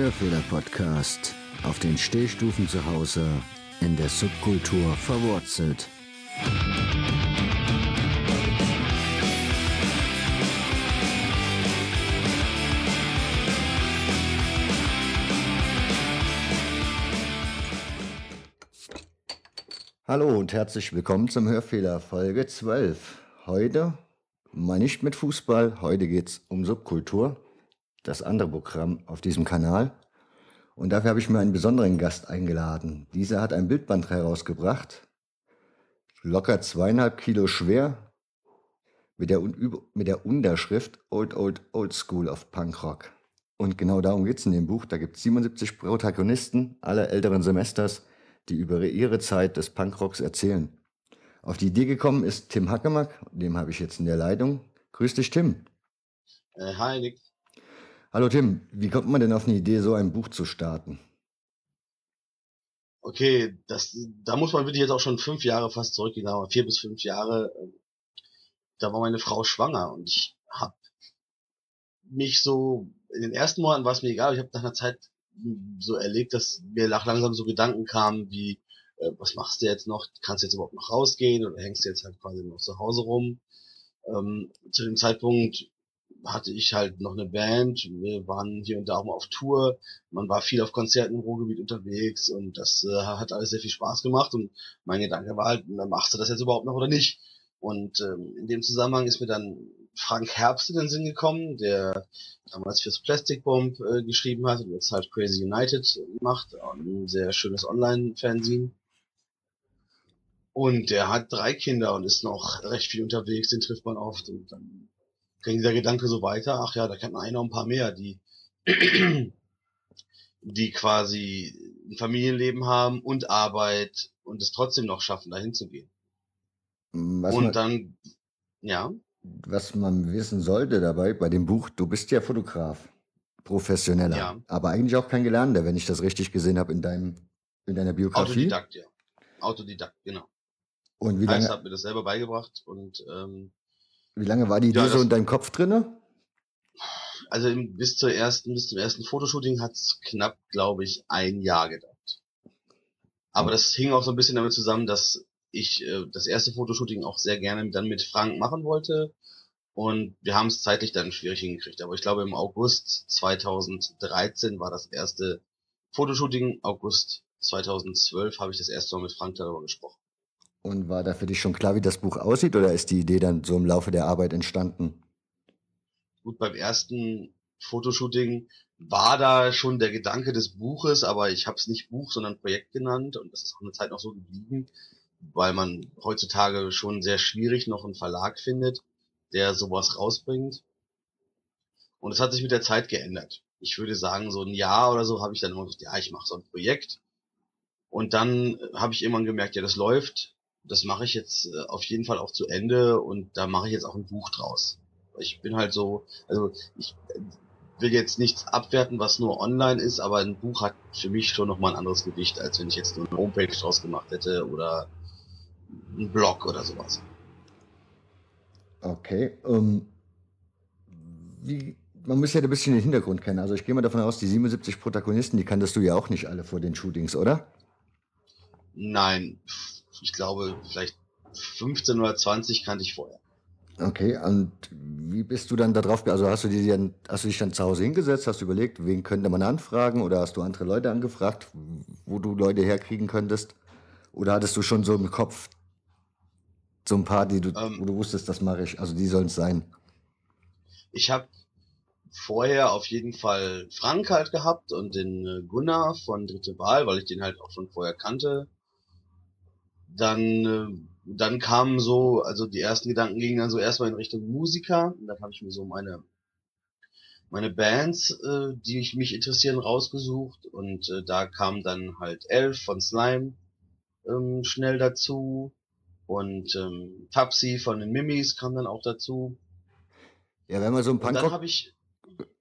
Hörfehler-Podcast. Auf den Stehstufen zu Hause, in der Subkultur verwurzelt. Hallo und herzlich willkommen zum Hörfehler Folge 12. Heute mal nicht mit Fußball, heute geht es um Subkultur, das andere Programm auf diesem Kanal. Und dafür habe ich mir einen besonderen Gast eingeladen. Dieser hat ein Bildband herausgebracht, locker zweieinhalb Kilo schwer, mit der, mit der Unterschrift Old Old Old School of Punk Rock. Und genau darum geht es in dem Buch. Da gibt es 77 Protagonisten aller älteren Semesters, die über ihre Zeit des Punkrocks erzählen. Auf die Idee gekommen ist Tim Hackemack, dem habe ich jetzt in der Leitung. Grüß dich, Tim. Äh, hi, Nick. Hallo, Tim. Wie kommt man denn auf eine Idee, so ein Buch zu starten? Okay, das, da muss man wirklich jetzt auch schon fünf Jahre fast zurückgehen, aber vier bis fünf Jahre. Da war meine Frau schwanger und ich habe mich so in den ersten Monaten war es mir egal. Ich habe nach einer Zeit so erlebt, dass mir langsam so Gedanken kamen wie äh, was machst du jetzt noch? Kannst du jetzt überhaupt noch rausgehen oder hängst du jetzt halt quasi noch zu Hause rum? Ähm, zu dem Zeitpunkt hatte ich halt noch eine Band, wir waren hier und da auch mal auf Tour, man war viel auf Konzerten im Ruhrgebiet unterwegs und das äh, hat alles sehr viel Spaß gemacht und mein Gedanke war halt, machst du das jetzt überhaupt noch oder nicht? Und ähm, in dem Zusammenhang ist mir dann Frank Herbst in den Sinn gekommen, der damals fürs Plastic Bomb äh, geschrieben hat und jetzt halt Crazy United macht, ein sehr schönes Online-Fernsehen. Und der hat drei Kinder und ist noch recht viel unterwegs, den trifft man oft. Und dann ging dieser Gedanke so weiter, ach ja, da kennt man noch ein paar mehr, die, die quasi ein Familienleben haben und Arbeit und es trotzdem noch schaffen, dahin zu gehen. Was und man, dann, ja. Was man wissen sollte dabei bei dem Buch, du bist ja Fotograf, professioneller, ja. aber eigentlich auch kein Gelernter, wenn ich das richtig gesehen habe in deinem, in deiner Biografie. Autodidakt, ja. Autodidakt, genau. Und wie lange? Ich habe mir das selber beigebracht und ähm, wie lange war die Idee ja, so in deinem Kopf drinne? Also bis zur ersten, bis zum ersten Fotoshooting hat es knapp, glaube ich, ein Jahr gedauert. Aber das hing auch so ein bisschen damit zusammen, dass ich äh, das erste Fotoshooting auch sehr gerne dann mit Frank machen wollte. Und wir haben es zeitlich dann schwierig hingekriegt. Aber ich glaube, im August 2013 war das erste Fotoshooting. August 2012 habe ich das erste Mal mit Frank darüber gesprochen. Und war da für dich schon klar, wie das Buch aussieht, oder ist die Idee dann so im Laufe der Arbeit entstanden? Gut, beim ersten Fotoshooting war da schon der Gedanke des Buches, aber ich habe es nicht Buch, sondern Projekt genannt und das ist auch eine Zeit noch so geblieben, weil man heutzutage schon sehr schwierig noch einen Verlag findet, der sowas rausbringt. Und es hat sich mit der Zeit geändert. Ich würde sagen, so ein Jahr oder so habe ich dann immer gesagt, ja, ich mache so ein Projekt. Und dann habe ich irgendwann gemerkt, ja, das läuft das mache ich jetzt äh, auf jeden Fall auch zu Ende und da mache ich jetzt auch ein Buch draus. Ich bin halt so, also ich äh, will jetzt nichts abwerten, was nur online ist, aber ein Buch hat für mich schon nochmal ein anderes Gewicht, als wenn ich jetzt nur eine Homepage draus gemacht hätte oder ein Blog oder sowas. Okay. Um, ähm, wie, man muss ja ein bisschen den Hintergrund kennen. Also ich gehe mal davon aus, die 77 Protagonisten, die kanntest du ja auch nicht alle vor den Shootings, oder? Nein, ich glaube, vielleicht 15 oder 20 kannte ich vorher. Okay, und wie bist du dann darauf, also hast du, dir hast du dich dann zu Hause hingesetzt, hast du überlegt, wen könnte man anfragen oder hast du andere Leute angefragt, wo du Leute herkriegen könntest? Oder hattest du schon so im Kopf so ein paar, die du, ähm, wo du wusstest, das mache ich, also die sollen es sein? Ich habe vorher auf jeden Fall Frank halt gehabt und den äh, Gunnar von Dritte Wahl, weil ich den halt auch schon vorher kannte dann, äh, dann kamen so, also die ersten Gedanken gingen dann so erstmal in Richtung Musiker. Und dann habe ich mir so meine meine Bands, äh, die ich mich interessieren, rausgesucht und äh, da kam dann halt Elf von Slime ähm, schnell dazu und ähm, Tapsi von den Mimis kam dann auch dazu. Ja, wenn man so ein Punkrock,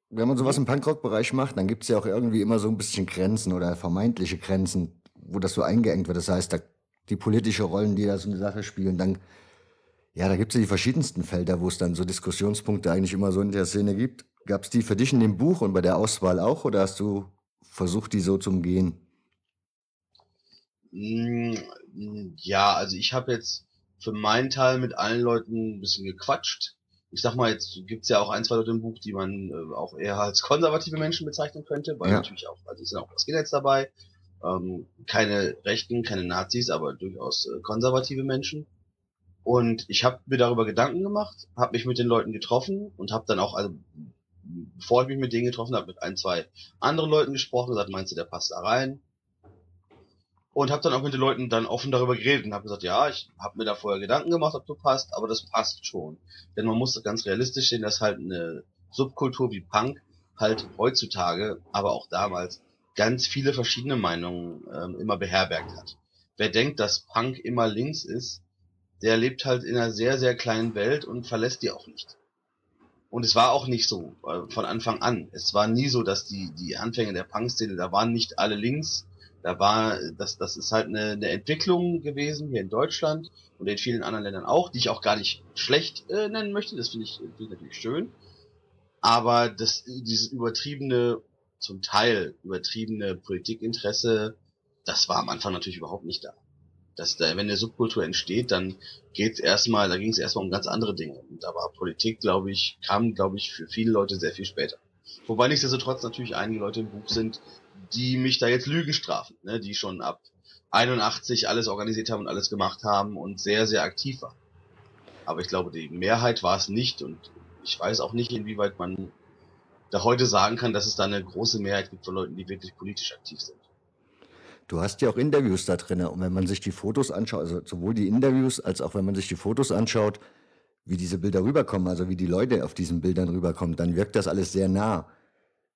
wenn man sowas im Punkrock-Bereich macht, dann gibt's ja auch irgendwie immer so ein bisschen Grenzen oder vermeintliche Grenzen, wo das so eingeengt wird. Das heißt, da die politische Rollen, die da so eine Sache spielen. Dann, ja, da gibt es ja die verschiedensten Felder, wo es dann so Diskussionspunkte eigentlich immer so in der Szene gibt. Gab es die für dich in dem Buch und bei der Auswahl auch oder hast du versucht, die so zu umgehen? Mm, ja, also ich habe jetzt für meinen Teil mit allen Leuten ein bisschen gequatscht. Ich sag mal, jetzt gibt's ja auch ein, zwei Leute im Buch, die man äh, auch eher als konservative Menschen bezeichnen könnte, weil ja. natürlich auch, also es sind auch Skinheads dabei, ähm, keine Rechten, keine Nazis, aber durchaus äh, konservative Menschen. Und ich habe mir darüber Gedanken gemacht, habe mich mit den Leuten getroffen und habe dann auch, also bevor ich mich mit denen getroffen habe, mit ein, zwei anderen Leuten gesprochen, gesagt, meinst du, der passt da rein? Und habe dann auch mit den Leuten dann offen darüber geredet und habe gesagt, ja, ich habe mir da vorher Gedanken gemacht, ob du passt, aber das passt schon. Denn man muss ganz realistisch sehen, dass halt eine Subkultur wie Punk halt heutzutage, aber auch damals, ganz viele verschiedene Meinungen ähm, immer beherbergt hat. Wer denkt, dass Punk immer links ist, der lebt halt in einer sehr, sehr kleinen Welt und verlässt die auch nicht. Und es war auch nicht so äh, von Anfang an. Es war nie so, dass die, die Anfänge der Punk-Szene, da waren nicht alle links. Da war, das, das ist halt eine, eine Entwicklung gewesen hier in Deutschland und in vielen anderen Ländern auch, die ich auch gar nicht schlecht äh, nennen möchte. Das finde ich, find ich natürlich schön. Aber das, dieses übertriebene, zum Teil übertriebene Politikinteresse, das war am Anfang natürlich überhaupt nicht da dass da, wenn eine Subkultur entsteht, dann geht's erstmal, da ging es erstmal um ganz andere Dinge. Und da war Politik, glaube ich, kam, glaube ich, für viele Leute sehr viel später. Wobei nichtsdestotrotz natürlich einige Leute im Buch sind, die mich da jetzt Lügen strafen, ne, die schon ab 81 alles organisiert haben und alles gemacht haben und sehr, sehr aktiv waren. Aber ich glaube, die Mehrheit war es nicht und ich weiß auch nicht, inwieweit man da heute sagen kann, dass es da eine große Mehrheit gibt von Leuten, die wirklich politisch aktiv sind. Du hast ja auch Interviews da drin. Und wenn man sich die Fotos anschaut, also sowohl die Interviews als auch wenn man sich die Fotos anschaut, wie diese Bilder rüberkommen, also wie die Leute auf diesen Bildern rüberkommen, dann wirkt das alles sehr nah.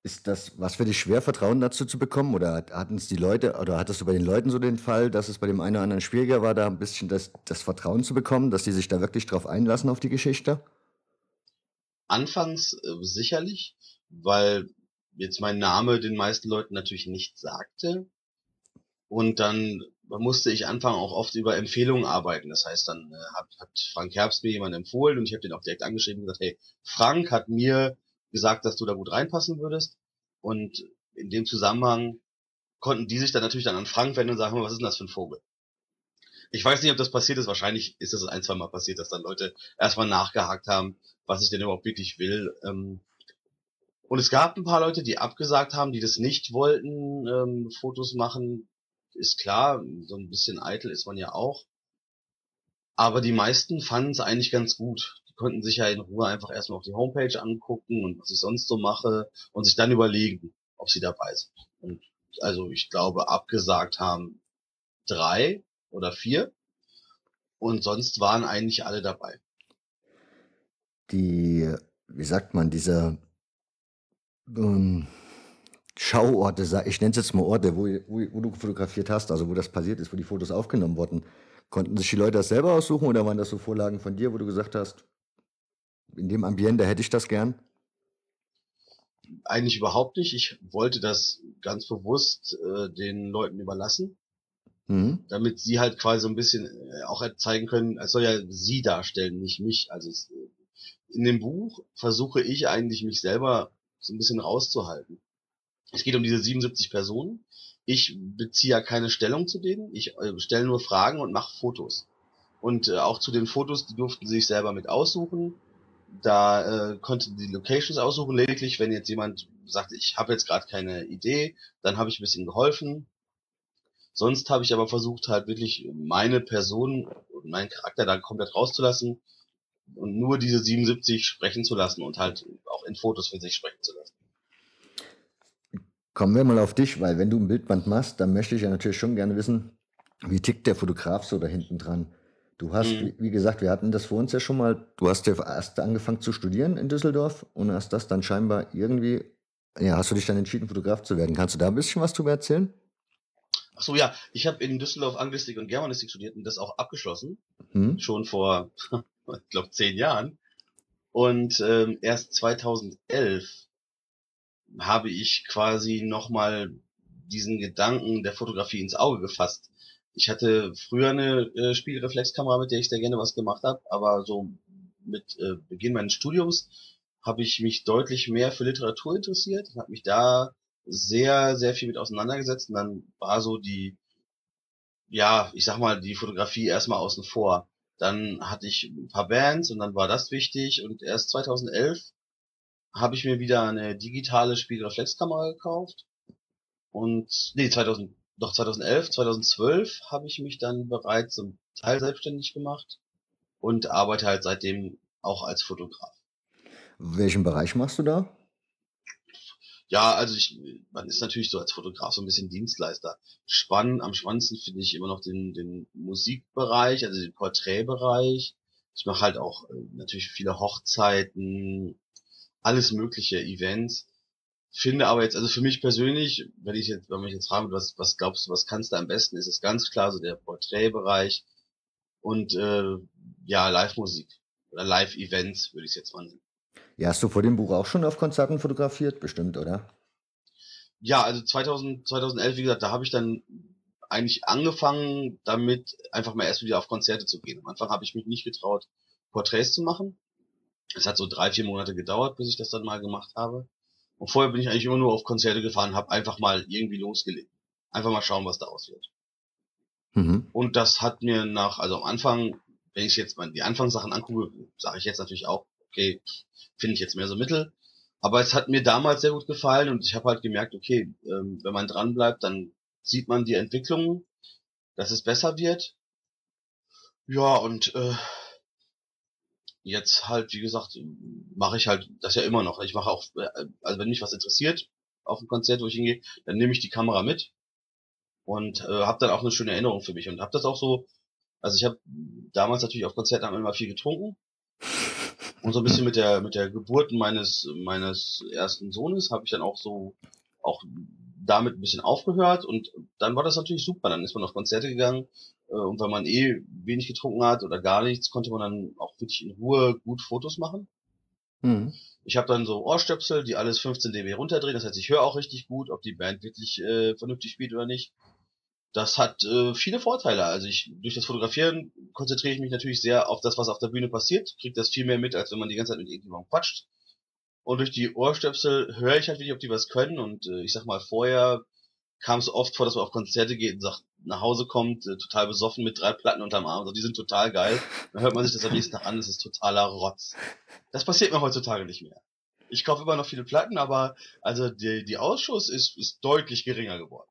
Ist das was für dich schwer, Vertrauen dazu zu bekommen? Oder hatten es die Leute, oder hattest du bei den Leuten so den Fall, dass es bei dem einen oder anderen schwieriger war, da ein bisschen das, das Vertrauen zu bekommen, dass die sich da wirklich drauf einlassen auf die Geschichte? Anfangs äh, sicherlich, weil jetzt mein Name den meisten Leuten natürlich nicht sagte. Und dann musste ich anfangen, auch oft über Empfehlungen arbeiten. Das heißt, dann äh, hat, hat Frank Herbst mir jemand empfohlen und ich habe den auch direkt angeschrieben und gesagt, hey, Frank hat mir gesagt, dass du da gut reinpassen würdest. Und in dem Zusammenhang konnten die sich dann natürlich dann an Frank wenden und sagen, was ist denn das für ein Vogel? Ich weiß nicht, ob das passiert ist. Wahrscheinlich ist das ein, zwei Mal passiert, dass dann Leute erstmal nachgehakt haben, was ich denn überhaupt wirklich will. Ähm, und es gab ein paar Leute, die abgesagt haben, die das nicht wollten, ähm, Fotos machen, ist klar, so ein bisschen eitel ist man ja auch. Aber die meisten fanden es eigentlich ganz gut. Die konnten sich ja in Ruhe einfach erstmal auf die Homepage angucken und was ich sonst so mache und sich dann überlegen, ob sie dabei sind. Und also ich glaube, abgesagt haben drei oder vier. Und sonst waren eigentlich alle dabei. Die, wie sagt man, dieser ähm, Schauorte, ich nenne es jetzt mal Orte, wo, wo, wo, du fotografiert hast, also wo das passiert ist, wo die Fotos aufgenommen wurden. Konnten sich die Leute das selber aussuchen oder waren das so Vorlagen von dir, wo du gesagt hast, in dem Ambiente hätte ich das gern? Eigentlich überhaupt nicht. Ich wollte das ganz bewusst äh, den Leuten überlassen, mhm. damit sie halt quasi so ein bisschen äh, auch zeigen können, es soll ja sie darstellen, nicht mich. Also es, in dem Buch versuche ich eigentlich mich selber so ein bisschen rauszuhalten. Es geht um diese 77 Personen. Ich beziehe ja keine Stellung zu denen. Ich äh, stelle nur Fragen und mache Fotos. Und äh, auch zu den Fotos, die durften sie sich selber mit aussuchen. Da äh, konnten die Locations aussuchen. Lediglich, wenn jetzt jemand sagt, ich habe jetzt gerade keine Idee, dann habe ich ein bisschen geholfen. Sonst habe ich aber versucht, halt wirklich meine Person und meinen Charakter da komplett rauszulassen und nur diese 77 sprechen zu lassen und halt auch in Fotos für sich sprechen zu lassen. Kommen wir mal auf dich, weil wenn du ein Bildband machst, dann möchte ich ja natürlich schon gerne wissen, wie tickt der Fotograf so da hinten dran? Du hast, mhm. wie, gesagt, wir hatten das vor uns ja schon mal, du hast ja erst angefangen zu studieren in Düsseldorf und hast das dann scheinbar irgendwie, ja, hast du dich dann entschieden, Fotograf zu werden. Kannst du da ein bisschen was drüber erzählen? Ach so, ja, ich habe in Düsseldorf Anglistik und Germanistik studiert und das auch abgeschlossen, mhm. schon vor, ich glaube, zehn Jahren. Und ähm, erst 2011 habe ich quasi nochmal diesen Gedanken der Fotografie ins Auge gefasst. Ich hatte früher eine äh, Spielreflexkamera, mit der ich sehr gerne was gemacht habe, aber so mit äh, Beginn meines Studiums habe ich mich deutlich mehr für Literatur interessiert, habe mich da sehr, sehr viel mit auseinandergesetzt und dann war so die, ja, ich sag mal, die Fotografie erstmal außen vor. Dann hatte ich ein paar Bands und dann war das wichtig und erst 2011 habe ich mir wieder eine digitale Spiegelreflexkamera gekauft und nee 2000 doch 2011 2012 habe ich mich dann bereits zum Teil selbstständig gemacht und arbeite halt seitdem auch als Fotograf. Welchen Bereich machst du da? Ja, also ich, man ist natürlich so als Fotograf so ein bisschen Dienstleister. Spannend, am spannendsten finde ich immer noch den, den Musikbereich, also den Porträtbereich. Ich mache halt auch äh, natürlich viele Hochzeiten, alles mögliche Events. Finde aber jetzt, also für mich persönlich, wenn ich jetzt, wenn man mich jetzt fragen, was, was glaubst du, was kannst du am besten, ist es ganz klar so der Porträtbereich und äh, ja, Live-Musik oder Live-Events, würde ich jetzt mal nennen. Ja, hast du vor dem Buch auch schon auf Konzerten fotografiert, bestimmt, oder? Ja, also 2000, 2011, wie gesagt, da habe ich dann eigentlich angefangen, damit einfach mal erst wieder auf Konzerte zu gehen. Am Anfang habe ich mich nicht getraut, Porträts zu machen. Es hat so drei, vier Monate gedauert, bis ich das dann mal gemacht habe. Und vorher bin ich eigentlich immer nur auf Konzerte gefahren, habe einfach mal irgendwie losgelegt. Einfach mal schauen, was daraus wird. Mhm. Und das hat mir nach, also am Anfang, wenn ich jetzt mal die Anfangssachen angucke, sage ich jetzt natürlich auch, okay, finde ich jetzt mehr so mittel. Aber es hat mir damals sehr gut gefallen und ich habe halt gemerkt, okay, ähm, wenn man dran bleibt, dann sieht man die Entwicklung, dass es besser wird. Ja, und äh, jetzt halt, wie gesagt, mache ich halt das ja immer noch. Ich mache auch, äh, also wenn mich was interessiert auf ein Konzert, wo ich hingehe, dann nehme ich die Kamera mit und äh, habe dann auch eine schöne Erinnerung für mich und habe das auch so. Also ich habe damals natürlich auf Konzerten immer viel getrunken und so ein bisschen mit der mit der Geburt meines meines ersten Sohnes habe ich dann auch so auch damit ein bisschen aufgehört und dann war das natürlich super. Dann ist man auf Konzerte gegangen äh, und wenn man eh wenig getrunken hat oder gar nichts, konnte man dann auch wirklich in Ruhe gut Fotos machen. Mhm. Ich habe dann so Ohrstöpsel, die alles 15 dB runterdrehen. Das heißt, ich höre auch richtig gut, ob die Band wirklich äh, vernünftig spielt oder nicht das hat äh, viele Vorteile. Also ich durch das Fotografieren konzentriere ich mich natürlich sehr auf das, was auf der Bühne passiert, kriege das viel mehr mit, als wenn man die ganze Zeit mit irgendjemandem quatscht. Und durch die Ohrstöpsel höre ich halt wirklich, ob die was können. Und äh, ich sag mal, vorher kam es oft vor, dass man auf Konzerte geht und sagt, nach Hause kommt, äh, total besoffen mit drei Platten unterm Arm. Also die sind total geil. Dann hört man sich das am nächsten Tag an, das ist totaler Rotz. Das passiert mir heutzutage nicht mehr. Ich kaufe immer noch viele Platten, aber also die, die Ausschuss ist, ist deutlich geringer geworden.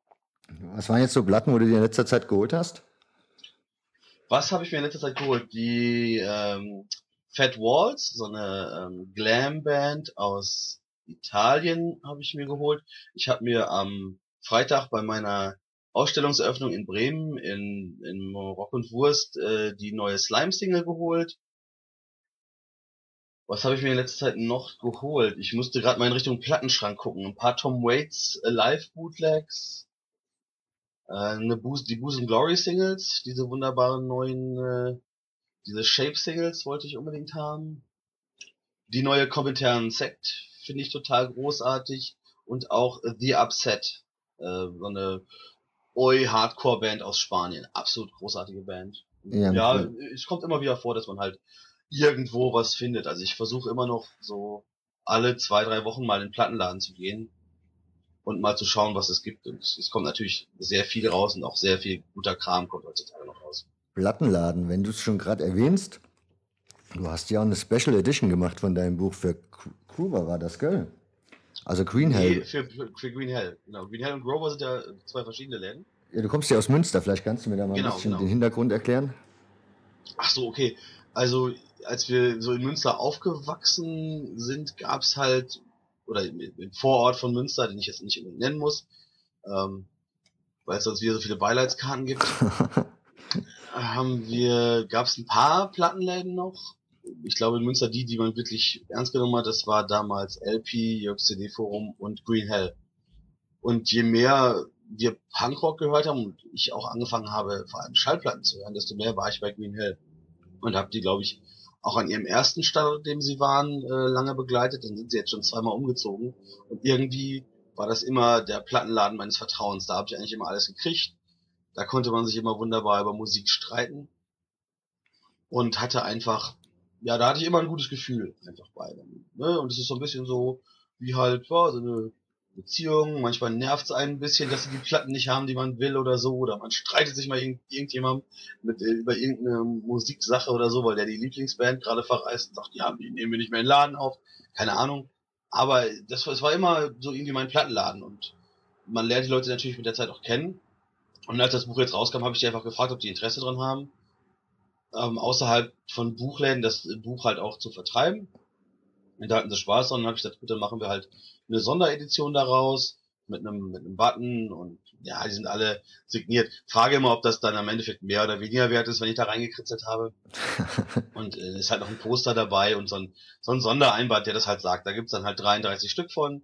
Was waren jetzt so Platten, wo du dir in letzter Zeit geholt hast? Was habe ich mir in letzter Zeit geholt? Die ähm, Fat Walls, so eine ähm, Glam-Band aus Italien habe ich mir geholt. Ich habe mir am Freitag bei meiner Ausstellungseröffnung in Bremen in, in Rock und Wurst äh, die neue Slime-Single geholt. Was habe ich mir in letzter Zeit noch geholt? Ich musste gerade mal in Richtung Plattenschrank gucken. Ein paar Tom Waits äh, Live-Bootlegs. Äh, eine Boost, die Boost and Glory Singles, diese wunderbaren neuen, äh, diese Shape Singles wollte ich unbedingt haben. Die neue Kommentaren Sect finde ich total großartig und auch The Upset, äh, so eine Oi Hardcore Band aus Spanien, absolut großartige Band. Ja, ja es kommt immer wieder vor, dass man halt irgendwo was findet. Also ich versuche immer noch so alle zwei, drei Wochen mal in den Plattenladen zu gehen und mal zu schauen, was es gibt. Und es kommt natürlich sehr viel raus und auch sehr viel guter Kram kommt heutzutage noch raus. Plattenladen, wenn du es schon gerade erwähnst, du hast ja auch eine Special Edition gemacht von deinem Buch für Grover, war das, gell? Also Green Hell. Nee, für, für Green Hell, genau. Green Hell und Grover sind ja zwei verschiedene Läden. Ja, du kommst ja aus Münster, vielleicht kannst du mir da mal genau, ein bisschen genau. den Hintergrund erklären. Ach so, okay. Also, als wir so in Münster aufgewachsen sind, gab es halt oder im Vorort von Münster, den ich jetzt nicht nennen muss, ähm, weil es sonst wieder so viele Beileidskarten gibt, haben wir, gab es ein paar Plattenläden noch. Ich glaube in Münster die, die man wirklich ernst genommen hat, das war damals LP, Jörg CD Forum und Green Hell. Und je mehr wir Punkrock gehört haben und ich auch angefangen habe, vor allem Schallplatten zu hören, desto mehr war ich bei Green Hell. Und habe die, glaube ich, auch an ihrem ersten Standort, dem sie waren, äh, lange begleitet. Dann sind sie jetzt schon zweimal umgezogen. Und irgendwie war das immer der Plattenladen meines Vertrauens. Da habe ich eigentlich immer alles gekriegt. Da konnte man sich immer wunderbar über Musik streiten. Und hatte einfach, ja, da hatte ich immer ein gutes Gefühl einfach bei. Ne? Und es ist so ein bisschen so, wie halt, ja, so eine Beziehungen, manchmal nervt es einen ein bisschen, dass sie die Platten nicht haben, die man will oder so, oder man streitet sich mal irgend, irgendjemandem mit, äh, über irgendeine Musiksache oder so, weil der die Lieblingsband gerade verreist und sagt, ja, die nehmen wir nicht mehr in den Laden auf, keine Ahnung. Aber das, das war immer so irgendwie mein Plattenladen und man lernt die Leute natürlich mit der Zeit auch kennen. Und als das Buch jetzt rauskam, habe ich die einfach gefragt, ob die Interesse dran haben, ähm, außerhalb von Buchläden das Buch halt auch zu vertreiben. Und da hatten sie Spaß und habe ich gesagt, gut, dann machen wir halt eine Sonderedition daraus mit einem, mit einem Button und ja, die sind alle signiert. Frage immer, ob das dann am Endeffekt mehr oder weniger wert ist, wenn ich da reingekritzelt habe. und äh, ist halt noch ein Poster dabei und so ein, so ein Sondereinband, der das halt sagt. Da gibt's dann halt 33 Stück von.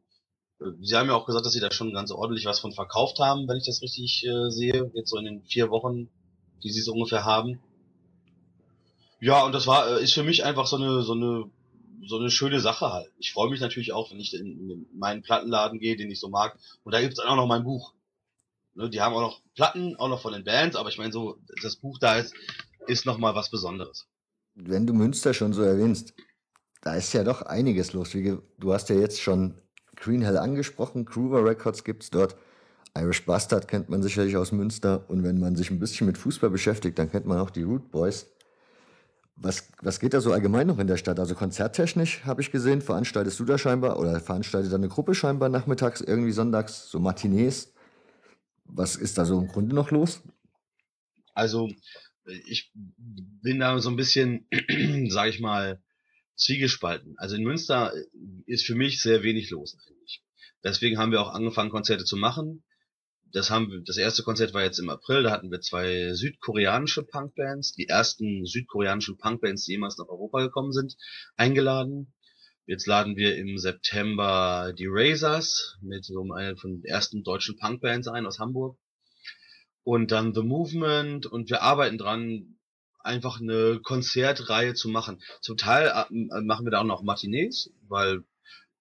Äh, sie haben ja auch gesagt, dass sie da schon ganz ordentlich was von verkauft haben, wenn ich das richtig äh, sehe. Jetzt so in den vier Wochen, die sie so ungefähr haben. Ja, und das war, äh, ist für mich einfach so eine, so eine so eine schöne Sache halt. Ich freue mich natürlich auch, wenn ich in, in meinen Plattenladen gehe, den ich so mag. Und da gibt's dann auch noch mein Buch. Ne, die haben auch noch Platten, auch noch von den Bands, aber ich meine so, das Buch da ist, ist nochmal was Besonderes. Wenn du Münster schon so erwähnst, da ist ja doch einiges los. Wie, du hast ja jetzt schon Green Hell angesprochen, Groover Records gibt's dort. Irish Bastard kennt man sicherlich aus Münster. Und wenn man sich ein bisschen mit Fußball beschäftigt, dann kennt man auch die Root Boys. Was, was geht da so allgemein noch in der Stadt? Also konzerttechnisch habe ich gesehen, veranstaltest du da scheinbar oder veranstaltet da eine Gruppe scheinbar nachmittags, irgendwie sonntags, so Matinees? Was ist da so im Grunde noch los? Also ich bin da so ein bisschen, sage ich mal, zwiegespalten. Also in Münster ist für mich sehr wenig los eigentlich. Deswegen haben wir auch angefangen, Konzerte zu machen das haben wir, das erste Konzert war jetzt im April, da hatten wir zwei südkoreanische Punkbands, die ersten südkoreanischen Punkbands, die jemals nach Europa gekommen sind, eingeladen. Jetzt laden wir im September die Razors mit so einer von den ersten deutschen Punkbands ein aus Hamburg. Und dann The Movement und wir arbeiten dran, einfach eine Konzertreihe zu machen. Zum Teil äh, machen wir da auch noch Matinees, weil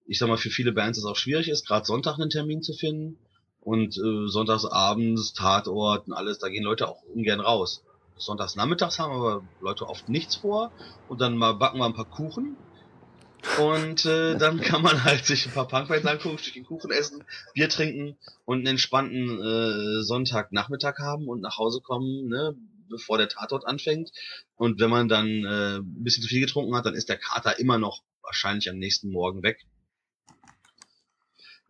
ich sag mal, für viele Bands es auch schwierig ist, gerade Sonntag einen Termin zu finden und äh, sonntags abends, Tatort und alles, da gehen Leute auch ungern raus. Sonntags nachmittags haben aber Leute oft nichts vor und dann mal backen wir ein paar Kuchen und äh, dann kann man halt sich ein paar Punkbands angucken, ein Stückchen Kuchen essen, Bier trinken und einen entspannten äh, Sonntagnachmittag haben und nach Hause kommen, ne, bevor der Tatort anfängt. Und wenn man dann äh, ein bisschen zu viel getrunken hat, dann ist der Kater immer noch wahrscheinlich am nächsten Morgen weg.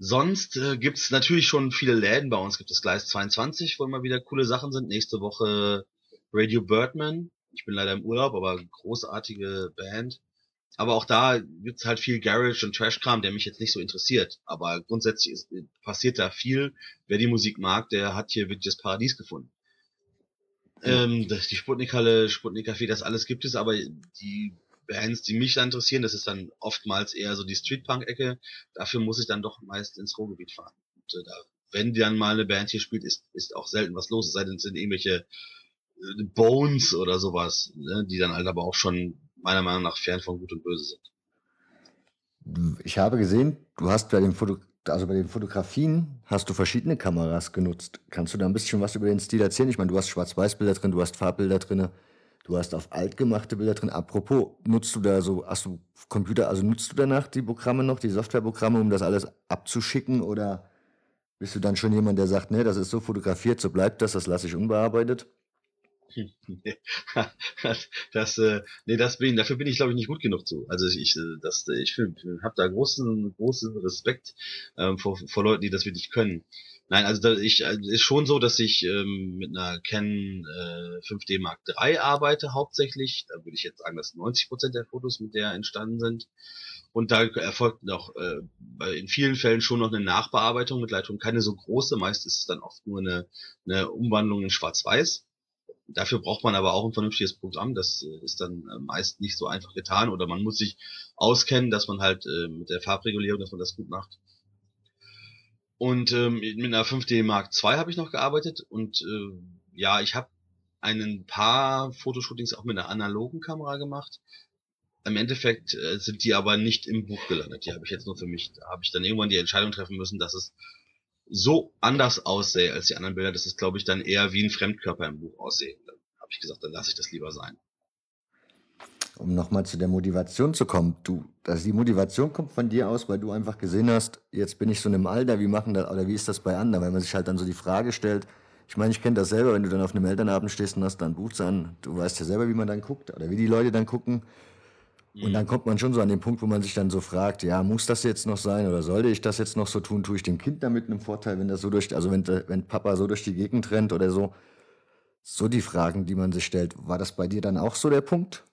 Sonst äh, gibt's natürlich schon viele Läden bei uns. Gibt es Gleis 22, wo immer wieder coole Sachen sind. Nächste Woche Radio Birdman. Ich bin leider im Urlaub, aber großartige Band. Aber auch da gibt's halt viel Garage und Trashkram, der mich jetzt nicht so interessiert. Aber grundsätzlich ist, passiert da viel. Wer die Musik mag, der hat hier wirklich das Paradies gefunden. Ähm, die Sputnik-Halle, Sputnik-Café, das alles gibt es, aber die Bands, die mich interessieren, das ist dann oftmals eher so die Streetpunk-Ecke. Dafür muss ich dann doch meist ins Ruhrgebiet fahren. Und, äh, da, wenn dann mal eine Band hier spielt, ist, ist auch selten was los. Es sei denn, es sind irgendwelche äh, Bones oder sowas, ne, die dann halt aber auch schon meiner Meinung nach fern von Gut und Böse sind. Ich habe gesehen, du hast bei den Foto also bei den Fotografien hast du verschiedene Kameras genutzt. Kannst du da ein bisschen was über den Stil erzählen? Ich meine, du hast Schwarz-Weiß-Bilder drin, du hast Farbbilder drin. Du hast auf alt gemachte Bilder drin. Apropos, nutzt du da so, hast du Computer, also nutzt du danach die Programme noch, die Softwareprogramme, um das alles abzuschicken oder bist du dann schon jemand, der sagt, nee, das ist so fotografiert, so bleibt das, das lasse ich unbearbeitet? das, äh, nee, das bin, dafür bin ich glaube ich nicht gut genug zu. Also ich, ich äh, das, ich habe da großen, großen Respekt ähm, vor, vor Leuten, die das wirklich können. Nein, also da, ich also ist schon so, dass ich ähm, mit einer Canon äh, 5D Mark III arbeite hauptsächlich. Da würde ich jetzt sagen, dass 90% der Fotos mit der entstanden sind. Und da erfolgt noch äh, in vielen Fällen schon noch eine Nachbearbeitung mit Lightroom. Keine so große, meist ist es dann oft nur eine, eine Umwandlung in Schwarz-Weiß. Dafür braucht man aber auch ein vernünftiges Programm. Das äh, ist dann äh, meist nicht so einfach getan. Oder man muss sich auskennen, dass man halt äh, mit der Farbregulierung, dass man das gut macht. Und ähm, mit einer 5D Mark II habe ich noch gearbeitet und äh, ja, ich habe ein paar Fotoshootings auch mit einer analogen Kamera gemacht. Im Endeffekt äh, sind die aber nicht im Buch gelandet. Die habe ich jetzt nur für mich. Da habe ich dann irgendwann die Entscheidung treffen müssen, dass es so anders aussähe als die anderen Bilder, dass es, glaube ich, dann eher wie ein Fremdkörper im Buch aussehe. Dann habe ich gesagt, dann lasse ich das lieber sein. Um nochmal zu der Motivation zu kommen, du, also die Motivation kommt von dir aus, weil du einfach gesehen hast, jetzt bin ich so in einem Alter, wie machen das, oder wie ist das bei anderen, weil man sich halt dann so die Frage stellt, ich meine, ich kenne das selber, wenn du dann auf einem Elternabend stehst und hast dann Boots an, du weißt ja selber, wie man dann guckt oder wie die Leute dann gucken. Und dann kommt man schon so an den Punkt, wo man sich dann so fragt, ja, muss das jetzt noch sein oder sollte ich das jetzt noch so tun? Tue ich dem Kind damit einen Vorteil, wenn das so durch, also wenn, wenn Papa so durch die Gegend rennt oder so? So die Fragen, die man sich stellt. War das bei dir dann auch so der Punkt?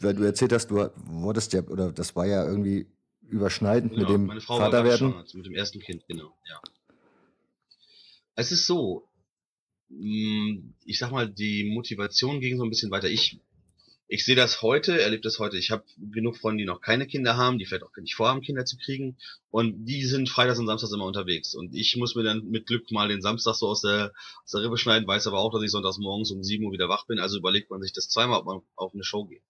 Weil du erzählt hast, du wurdest ja, oder das war ja irgendwie überschneidend Genau, mit dem meine Frau Vater war werden. schwanger, mit dem ersten Kind, genau, ja. Es ist so, mh, ich sag mal, die Motivation ging so ein bisschen weiter. Ich, ich sehe das heute, erlebe das heute. Ich habe genug Freunde, die noch keine Kinder haben, die vielleicht auch nicht vorhaben, Kinder zu kriegen. Und die sind freitags und samstags immer unterwegs. Und ich muss mir dann mit Glück mal den Samstag so aus der, aus der Rippe schneiden, weiß aber auch, dass ich sonntags morgens um 7 Uhr wieder wach bin. Also überlegt man sich das zweimal, ob man auf eine Show geht.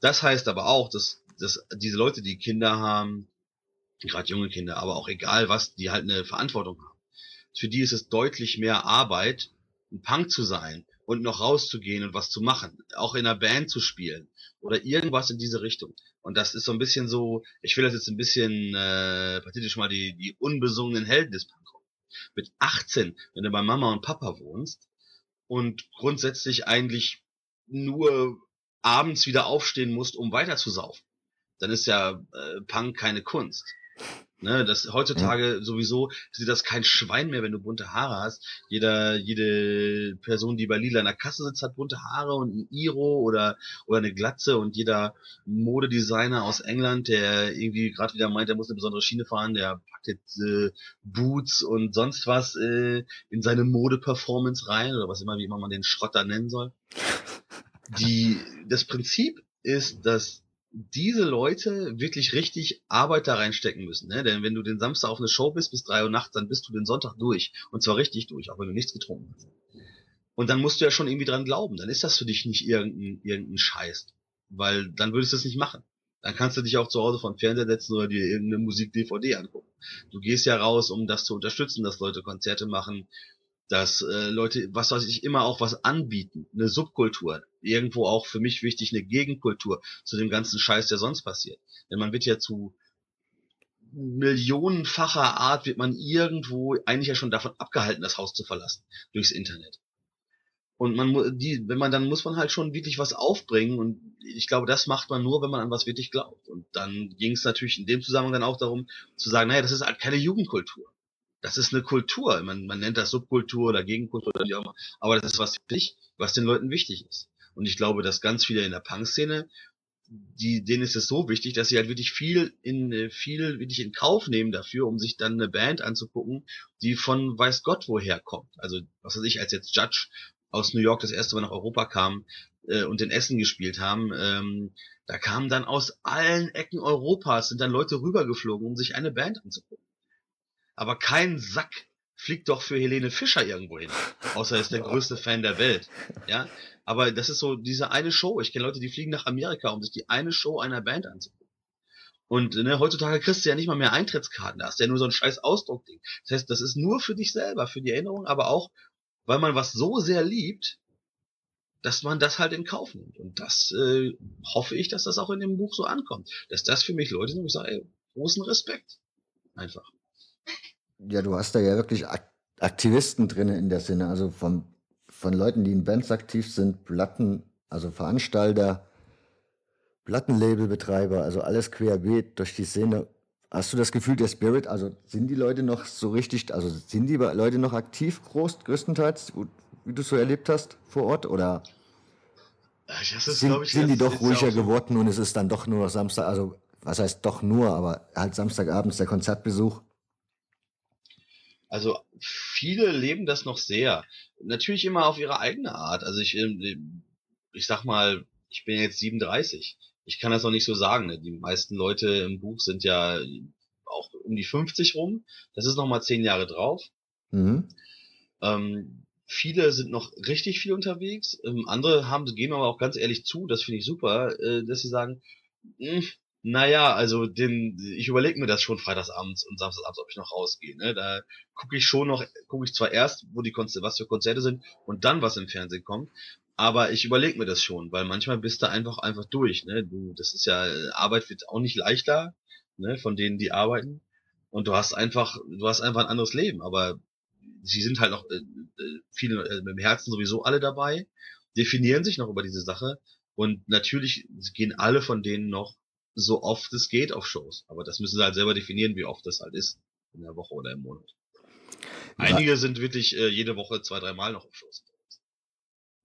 Das heißt aber auch, dass, dass diese Leute, die Kinder haben, gerade junge Kinder, aber auch egal was, die halt eine Verantwortung haben. Für die ist es deutlich mehr Arbeit, ein Punk zu sein und noch rauszugehen und was zu machen, auch in einer Band zu spielen oder irgendwas in diese Richtung. Und das ist so ein bisschen so, ich will das jetzt ein bisschen äh, pathetisch mal die, die unbesungenen Helden des Punkrock. Mit 18, wenn du bei Mama und Papa wohnst und grundsätzlich eigentlich nur abends wieder aufstehen musst, um weiter zu saufen, dann ist ja äh, Punk keine Kunst. Ne, das heutzutage sowieso sieht das kein Schwein mehr, wenn du bunte Haare hast. Jeder, jede Person, die bei Lila in der Kasse sitzt, hat bunte Haare und ein Iro oder oder eine Glatze und jeder Modedesigner aus England, der irgendwie gerade wieder meint, der muss eine besondere Schiene fahren, der packt jetzt äh, Boots und sonst was äh, in seine Mode-Performance rein oder was immer, wie immer man den Schrotter nennen soll. Die, das Prinzip ist, dass diese Leute wirklich richtig Arbeit da reinstecken müssen. Ne? Denn wenn du den Samstag auf eine Show bist bis drei Uhr nachts, dann bist du den Sonntag durch. Und zwar richtig durch, auch wenn du nichts getrunken hast. Und dann musst du ja schon irgendwie dran glauben. Dann ist das für dich nicht irgendein, irgendein Scheiß. Weil dann würdest du es nicht machen. Dann kannst du dich auch zu Hause den Fernseher setzen oder dir irgendeine Musik-DVD angucken. Du gehst ja raus, um das zu unterstützen, dass Leute Konzerte machen, dass äh, Leute, was weiß ich, immer auch was anbieten. Eine Subkultur. Irgendwo auch für mich wichtig eine Gegenkultur zu dem ganzen Scheiß, der sonst passiert. Denn man wird ja zu millionenfacher Art wird man irgendwo eigentlich ja schon davon abgehalten, das Haus zu verlassen. Durchs Internet. Und man die, wenn man dann muss man halt schon wirklich was aufbringen und ich glaube, das macht man nur, wenn man an was wirklich glaubt. Und dann ging es natürlich in dem Zusammenhang dann auch darum zu sagen, naja, das ist halt keine Jugendkultur. Das ist eine Kultur. Man, man nennt das Subkultur oder Gegenkultur oder wie auch immer. Aber das ist was für dich, was den Leuten wichtig ist. Und ich glaube, dass ganz viele in der Punk-Szene, die, denen ist es so wichtig, dass sie halt wirklich viel in, äh, viel wirklich in Kauf nehmen dafür, um sich dann eine Band anzugucken, die von weiß Gott woher kommt. Also, was weiß ich, als jetzt Judge aus New York das erste Mal nach Europa kam äh, und in Essen gespielt haben, ähm, da kamen dann aus allen Ecken Europas, sind dann Leute rübergeflogen, um sich eine Band anzugucken. Aber kein Sack fliegt doch für Helene Fischer irgendwo hin. Außer er ist der größte Fan der Welt. Ja, aber das ist so diese eine Show. Ich kenne Leute, die fliegen nach Amerika, um sich die eine Show einer Band anzugucken. Und ne, heutzutage kriegst du ja nicht mal mehr Eintrittskarten, da hast du ja nur so ein scheiß Ausdruckding. Das heißt, das ist nur für dich selber, für die Erinnerung, aber auch, weil man was so sehr liebt, dass man das halt in Kauf nimmt. Und das äh, hoffe ich, dass das auch in dem Buch so ankommt. Dass das für mich Leute sind, wo ich sage, ey, großen Respekt. Einfach. Ja, du hast da ja wirklich Ak Aktivisten drin in der Szene, also von, von Leuten, die in Bands aktiv sind, Platten, also Veranstalter, Plattenlabelbetreiber, also alles querbeet durch die Szene. Hast du das Gefühl, der Spirit, also sind die Leute noch so richtig, also sind die Leute noch aktiv groß, größtenteils, wie du es so erlebt hast vor Ort? Oder ist, sind, ich, sind die doch ruhiger so. geworden und es ist dann doch nur Samstag, also was heißt doch nur, aber halt Samstagabends der Konzertbesuch? Also viele leben das noch sehr. Natürlich immer auf ihre eigene Art. Also ich, ähm, ich sag mal, ich bin jetzt 37. Ich kann das noch nicht so sagen. Ne? Die meisten Leute im Buch sind ja auch um die 50 rum. Das ist noch mal zehn Jahre drauf. Mhm. Ähm, viele sind noch richtig viel unterwegs. Ähm, andere haben, geben aber auch ganz ehrlich zu, das finde ich super, äh, dass sie sagen, "Hm, naja, also den, ich überlege mir das schon freitagsabends und samstagsabends, ob ich noch rausgehe. Ne? Da gucke ich schon noch, gucke ich zwar erst, wo die Konzerte, was für Konzerte sind und dann was im Fernsehen kommt. aber ich überlege mir das schon, weil manchmal bist du einfach einfach durch, ne? Du, das ist ja Arbeit wird auch nicht leichter, ne? Von denen die arbeiten und du hast einfach, du hast einfach ein anderes Leben, aber sie sind halt noch äh, äh viele äh, mit dem Herzen sowieso alle dabei, definieren sich noch über diese Sache und natürlich gehen alle von denen noch so oft es geht auf Shows, aber das müssen sie halt selber definieren, wie oft das halt ist in der Woche oder im Monat. Einige sind wirklich äh, jede Woche zwei, dreimal noch auf Shows.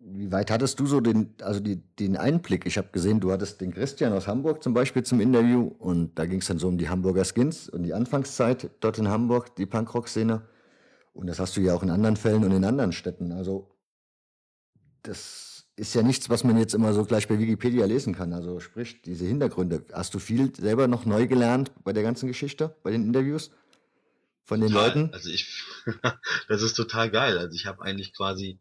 Wie weit hattest du so den, also die, den Einblick? Ich habe gesehen, du hattest den Christian aus Hamburg zum Beispiel zum Interview und da ging es dann so um die Hamburger Skins und die Anfangszeit dort in Hamburg, die Punkrock-Szene. Und das hast du ja auch in anderen Fällen und in anderen Städten. Also das ist ja nichts, was man jetzt immer so gleich bei Wikipedia lesen kann. Also sprich, diese Hintergründe. Hast du viel selber noch neu gelernt bei der ganzen Geschichte, bei den Interviews von den total. Leuten? Also ich, das ist total geil. Also ich habe eigentlich quasi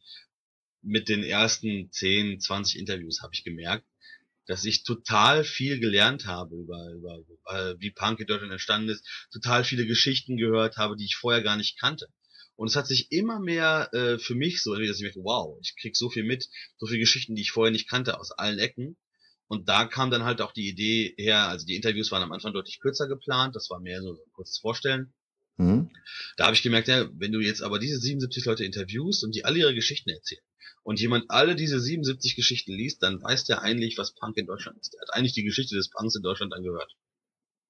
mit den ersten 10, 20 Interviews habe ich gemerkt, dass ich total viel gelernt habe über, über, über wie Punk in Deutschland entstanden ist, total viele Geschichten gehört habe, die ich vorher gar nicht kannte. Und es hat sich immer mehr äh, für mich so, dass ich merke, wow, ich krieg so viel mit, so viele Geschichten, die ich vorher nicht kannte, aus allen Ecken. Und da kam dann halt auch die Idee her, also die Interviews waren am Anfang deutlich kürzer geplant, das war mehr so, so ein kurzes Vorstellen. Mhm. Da habe ich gemerkt, ja, wenn du jetzt aber diese 77 Leute interviewst und die alle ihre Geschichten erzählen, und jemand alle diese 77 Geschichten liest, dann weiß der eigentlich, was Punk in Deutschland ist. Der hat eigentlich die Geschichte des Punks in Deutschland angehört.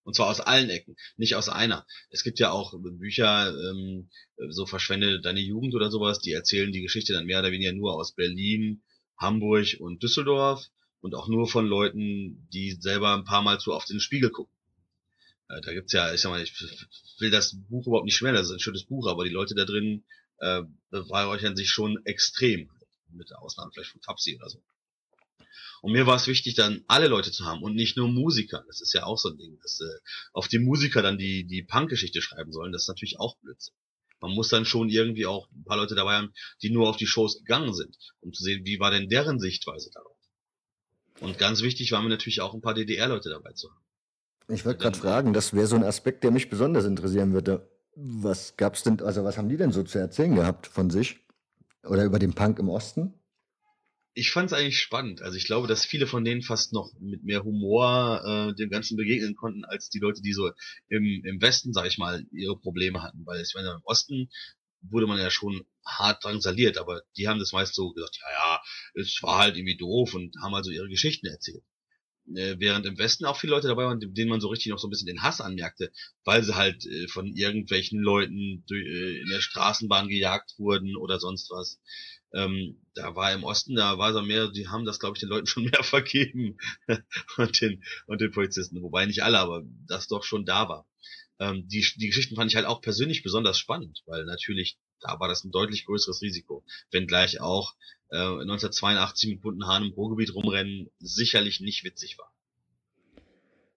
Und zwar aus allen Ecken, nicht aus einer. Es gibt ja auch Bücher, ähm, so verschwende deine Jugend oder sowas, die erzählen die Geschichte dann mehr oder weniger nur aus Berlin, Hamburg und Düsseldorf und auch nur von Leuten, die selber ein paar Mal zu oft in den Spiegel gucken. Äh, da gibt's ja, ich sag mal, ich will das Buch überhaupt nicht schwer, das ist ein schönes Buch, aber die Leute da drin äh, beweihräuchern sich schon extrem mit der Ausnahme vielleicht von Tapsi oder so. Und mir war es wichtig, dann alle Leute zu haben und nicht nur Musiker. Das ist ja auch so ein Ding, dass äh, auf die Musiker dann die, die Punk-Geschichte schreiben sollen. Das ist natürlich auch Blödsinn. Man muss dann schon irgendwie auch ein paar Leute dabei haben, die nur auf die Shows gegangen sind, um zu sehen, wie war denn deren Sichtweise darauf. Und ganz wichtig war mir natürlich auch ein paar DDR-Leute dabei zu haben. Ich wollte gerade fragen, das wäre so ein Aspekt, der mich besonders interessieren würde. Was gab's denn, also was haben die denn so zu erzählen gehabt von sich? Oder über den Punk im Osten? Ich fand es eigentlich spannend. Also ich glaube, dass viele von denen fast noch mit mehr Humor äh, dem Ganzen begegnen konnten, als die Leute, die so im, im Westen, sag ich mal, ihre Probleme hatten. Weil ich meine, im Osten wurde man ja schon hart drangsaliert, aber die haben das meist so gesagt, ja, ja, es war halt irgendwie doof und haben also ihre Geschichten erzählt. Äh, während im Westen auch viele Leute dabei waren, denen man so richtig noch so ein bisschen den Hass anmerkte, weil sie halt äh, von irgendwelchen Leuten äh, in der Straßenbahn gejagt wurden oder sonst was. Ähm, da war im Osten, da war so mehr, die haben das, glaube ich, den Leuten schon mehr vergeben und den und den Polizisten, wobei nicht alle, aber das doch schon da war. Ähm, die, die Geschichten fand ich halt auch persönlich besonders spannend, weil natürlich da war das ein deutlich größeres Risiko. Wenngleich auch äh, 1982 mit bunten Haaren im Ruhrgebiet rumrennen sicherlich nicht witzig war.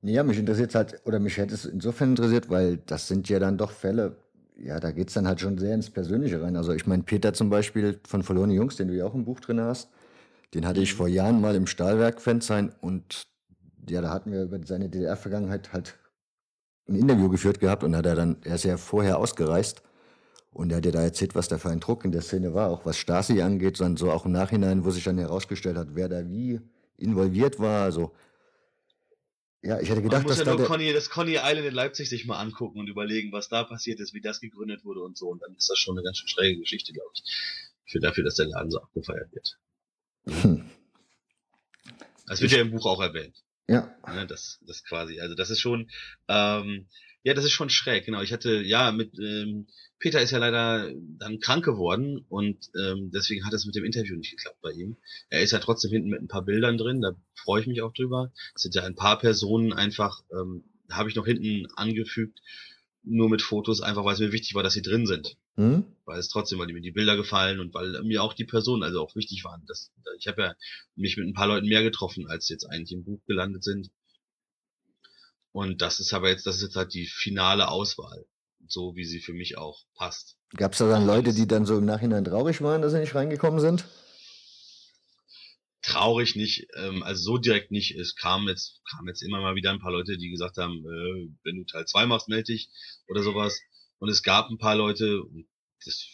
Ja, mich interessiert halt, oder mich hätte es insofern interessiert, weil das sind ja dann doch Fälle, ja, da geht es dann halt schon sehr ins Persönliche rein. Also ich meine, Peter zum Beispiel von Verlorene Jungs, den du ja auch im Buch drin hast, den hatte ich mhm. vor Jahren mal im Stahlwerk-Fan sein und ja, da hatten wir über seine DDR-Vergangenheit halt ein Interview geführt gehabt und hat er dann, er ist ja vorher ausgereist und er hat ja da erzählt, was da für ein Druck in der Szene war, auch was Stasi angeht, sondern so auch im Nachhinein, wo sich dann herausgestellt hat, wer da wie involviert war. Also, ja, ich hätte gedacht, Man muss dass ja da nur Conny, das Conny Island in Leipzig sich mal angucken und überlegen, was da passiert ist, wie das gegründet wurde und so. Und dann ist das schon eine ganz schön schräge Geschichte, glaube ich. Für dafür, dass der Laden so abgefeiert wird. Hm. Das wird ja im Buch auch erwähnt. Ja. ja ne, das, das quasi. Also das ist schon, ähm, ja, das ist schon schräg, genau. Ich hatte, ja, mit, ähm, Peter ist ja leider dann krank geworden und ähm, deswegen hat es mit dem Interview nicht geklappt bei ihm. Er ist ja trotzdem hinten mit ein paar Bildern drin, da freue ich mich auch drüber. Es sind ja ein paar Personen einfach, ähm, habe ich noch hinten angefügt, nur mit Fotos, einfach weil es mir wichtig war, dass sie drin sind. Mhm. Weil es trotzdem, weil mir die Bilder gefallen und weil mir auch die Personen also auch wichtig waren. Das, ich habe ja mich mit ein paar Leuten mehr getroffen, als jetzt eigentlich im Buch gelandet sind. Und das ist aber jetzt, das ist jetzt halt die finale Auswahl. So wie sie für mich auch passt. Gab es da dann Leute, die dann so im Nachhinein traurig waren, dass sie nicht reingekommen sind? Traurig nicht, ähm, also so direkt nicht. Es kam jetzt, kam jetzt immer mal wieder ein paar Leute, die gesagt haben, äh, wenn du Teil 2 machst, melde dich oder sowas. Und es gab ein paar Leute, das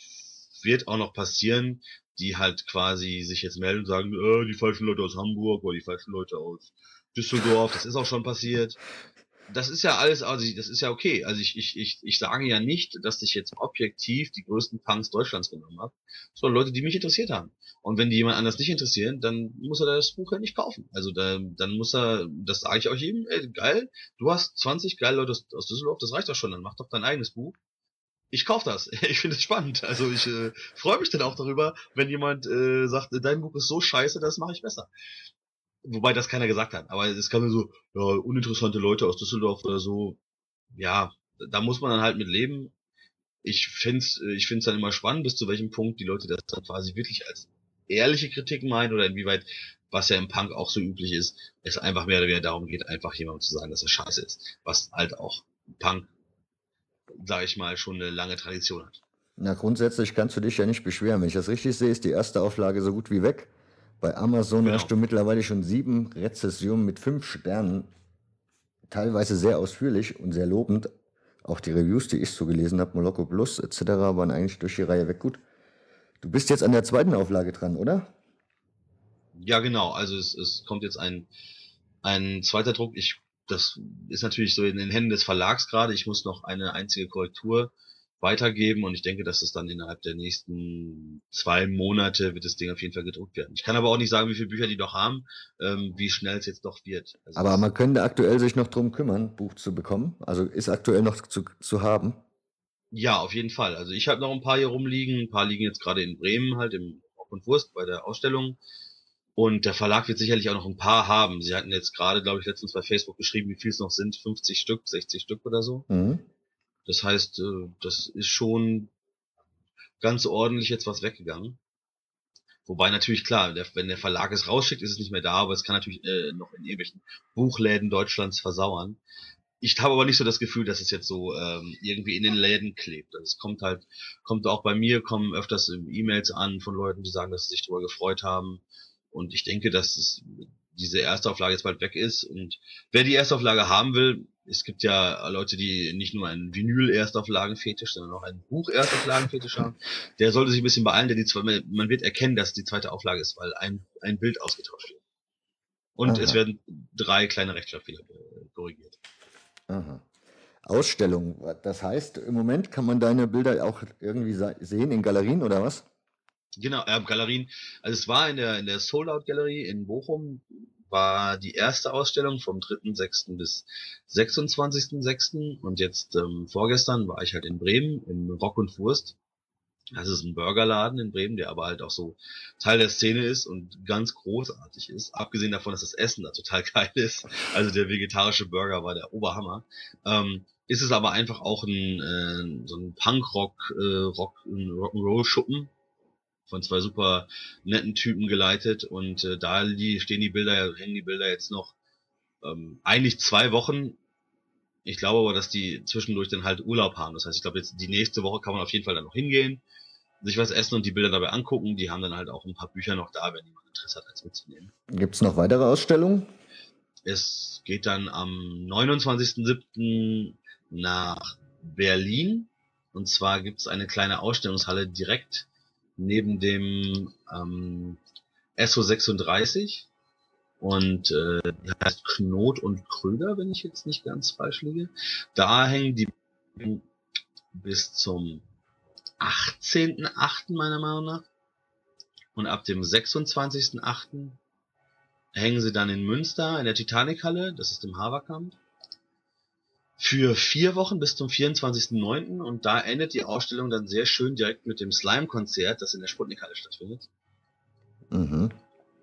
wird auch noch passieren, die halt quasi sich jetzt melden und sagen, äh, die falschen Leute aus Hamburg oder die falschen Leute aus Düsseldorf, das ist auch schon passiert das ist ja alles, also das ist ja okay. Also ich, ich, ich, ich sage ja nicht, dass ich jetzt objektiv die größten Punks Deutschlands genommen habe, sondern Leute, die mich interessiert haben. Und wenn die jemand anders nicht interessieren, dann muss er das Buch ja nicht kaufen. Also da, dann muss er, das sage ich auch jedem, ey, geil, du hast 20 geile Leute aus, aus Düsseldorf, das reicht doch schon, dann mach doch dein eigenes Buch. Ich kauf das. Ich finde es spannend. Also ich äh, freue mich dann auch darüber, wenn jemand äh, sagt, dein Buch ist so scheiße, das mache ich besser. Wobei das keiner gesagt hat. Aber es kam so, ja, uninteressante Leute aus Düsseldorf oder so. Ja, da muss man dann halt mit leben. Ich find's, ich find's dann immer spannend, bis zu welchem Punkt die Leute das dann quasi wirklich als ehrliche Kritik meinen oder inwieweit, was ja im Punk auch so üblich ist, es einfach mehr oder weniger darum geht, einfach jemandem zu sagen, dass er scheiße ist. Was halt auch Punk, sag ich mal, schon eine lange Tradition hat. Na, grundsätzlich kannst du dich ja nicht beschweren. Wenn ich das richtig sehe, ist die erste Auflage so gut wie weg. Bei Amazon genau. hast du mittlerweile schon sieben Rezessionen mit fünf Sternen, teilweise sehr ausführlich und sehr lobend. Auch die Reviews, die ich so gelesen habe, Moloko Plus etc., waren eigentlich durch die Reihe weg gut. Du bist jetzt an der zweiten Auflage dran, oder? Ja, genau. Also es, es kommt jetzt ein, ein zweiter Druck. Ich, das ist natürlich so in den Händen des Verlags gerade. Ich muss noch eine einzige Korrektur weitergeben und ich denke, dass es dann innerhalb der nächsten zwei Monate wird das Ding auf jeden Fall gedruckt werden. Ich kann aber auch nicht sagen, wie viele Bücher die noch haben, ähm, wie schnell es jetzt doch wird. Also aber man könnte aktuell sich noch drum kümmern, Buch zu bekommen. Also ist aktuell noch zu, zu haben. Ja, auf jeden Fall. Also ich habe noch ein paar hier rumliegen, ein paar liegen jetzt gerade in Bremen halt im Rock und Wurst bei der Ausstellung. Und der Verlag wird sicherlich auch noch ein paar haben. Sie hatten jetzt gerade, glaube ich, letztens bei Facebook geschrieben, wie viel es noch sind. 50 Stück, 60 Stück oder so. Mhm. Das heißt, äh, das ist schon ganz ordentlich jetzt was weggegangen. Wobei natürlich klar, der, wenn der Verlag es rausschickt, ist es nicht mehr da, aber es kann natürlich äh, noch in irgendwelchen Buchläden Deutschlands versauern. Ich habe aber nicht so das Gefühl, dass es jetzt so ähm, irgendwie in den Läden klebt. Also es kommt halt, kommt auch bei mir, kommen öfters E-Mails an von Leuten, die sagen, dass sie sich darüber gefreut haben. Und ich denke, dass es diese Erstauflage jetzt bald weg ist. Und wer die Erstauflage haben will, es gibt ja Leute, die nicht nur einen Vinyl-Erstauflagen-Fetisch, sondern auch einen Buch-Erstauflagen-Fetisch haben. Der sollte sich ein bisschen beeilen, denn die zwei, man wird erkennen, dass die zweite Auflage ist, weil ein, ein Bild ausgetauscht wird. Und Aha. es werden drei kleine Rechtschreibfehler korrigiert. Aha. Ausstellung, das heißt, im Moment kann man deine Bilder auch irgendwie sehen in Galerien oder was? Genau, äh, Galerien. Also es war in der in der Sold Out Galerie in Bochum war die erste Ausstellung vom 3.6. bis 26.6. Und jetzt ähm, vorgestern war ich halt in Bremen im Rock und Wurst. Das ist ein Burgerladen in Bremen, der aber halt auch so Teil der Szene ist und ganz großartig ist. Abgesehen davon, dass das Essen da total geil ist. Also der vegetarische Burger war der Oberhammer. Ähm, ist es aber einfach auch ein, äh, so ein Punkrock, äh, Rock, Rock'n'Roll Schuppen, von zwei super netten Typen geleitet und äh, da die, stehen die Bilder, hängen die Bilder jetzt noch ähm, eigentlich zwei Wochen. Ich glaube aber, dass die zwischendurch dann halt Urlaub haben. Das heißt, ich glaube jetzt die nächste Woche kann man auf jeden Fall dann noch hingehen, sich was essen und die Bilder dabei angucken. Die haben dann halt auch ein paar Bücher noch da, wenn jemand Interesse hat, als mitzunehmen. Gibt es noch weitere Ausstellungen? Es geht dann am 29.07. nach Berlin. Und zwar gibt es eine kleine Ausstellungshalle direkt neben dem ähm, SO36 und äh, heißt Knot und Krüger, wenn ich jetzt nicht ganz falsch liege. Da hängen die bis zum 18.8. meiner Meinung nach. Und ab dem 26.8. hängen sie dann in Münster in der Titanic-Halle, das ist im Haverkamp für vier Wochen bis zum 24.09. und da endet die Ausstellung dann sehr schön direkt mit dem Slime-Konzert, das in der Sputnik-Halle stattfindet. Mhm.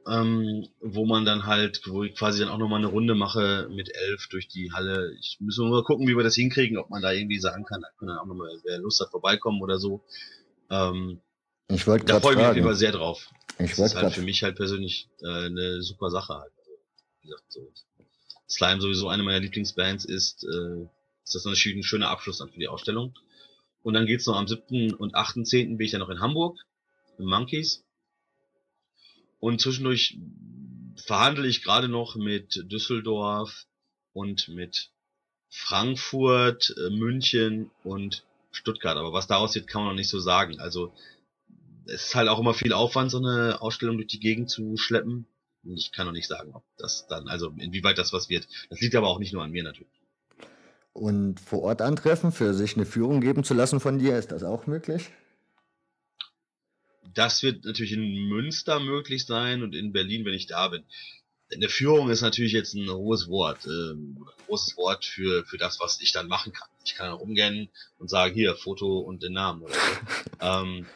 Ähm, wo man dann halt, wo ich quasi dann auch nochmal eine Runde mache mit elf durch die Halle. Ich muss nur mal gucken, wie wir das hinkriegen, ob man da irgendwie sagen kann, da kann dann auch nochmal, wer Lust hat, vorbeikommen oder so. Ähm, ich wollte Da freue ich mich immer sehr drauf. Ich das ist halt für mich halt persönlich äh, eine super Sache halt. Also, wie gesagt, so Slime sowieso eine meiner Lieblingsbands ist, äh, ist das natürlich ein schöner Abschluss dann für die Ausstellung. Und dann geht's noch am 7. und 8.10. bin ich dann noch in Hamburg, im Monkeys. Und zwischendurch verhandle ich gerade noch mit Düsseldorf und mit Frankfurt, äh, München und Stuttgart. Aber was daraus wird, kann man noch nicht so sagen. Also es ist halt auch immer viel Aufwand, so eine Ausstellung durch die Gegend zu schleppen. Und ich kann noch nicht sagen, ob das dann, also inwieweit das was wird. Das liegt aber auch nicht nur an mir natürlich. Und vor Ort antreffen, für sich eine Führung geben zu lassen von dir, ist das auch möglich? Das wird natürlich in Münster möglich sein und in Berlin, wenn ich da bin. Eine Führung ist natürlich jetzt ein hohes Wort, ähm, ein großes Wort für, für das, was ich dann machen kann. Ich kann rumgehen und sagen, hier, Foto und den Namen oder so. ähm,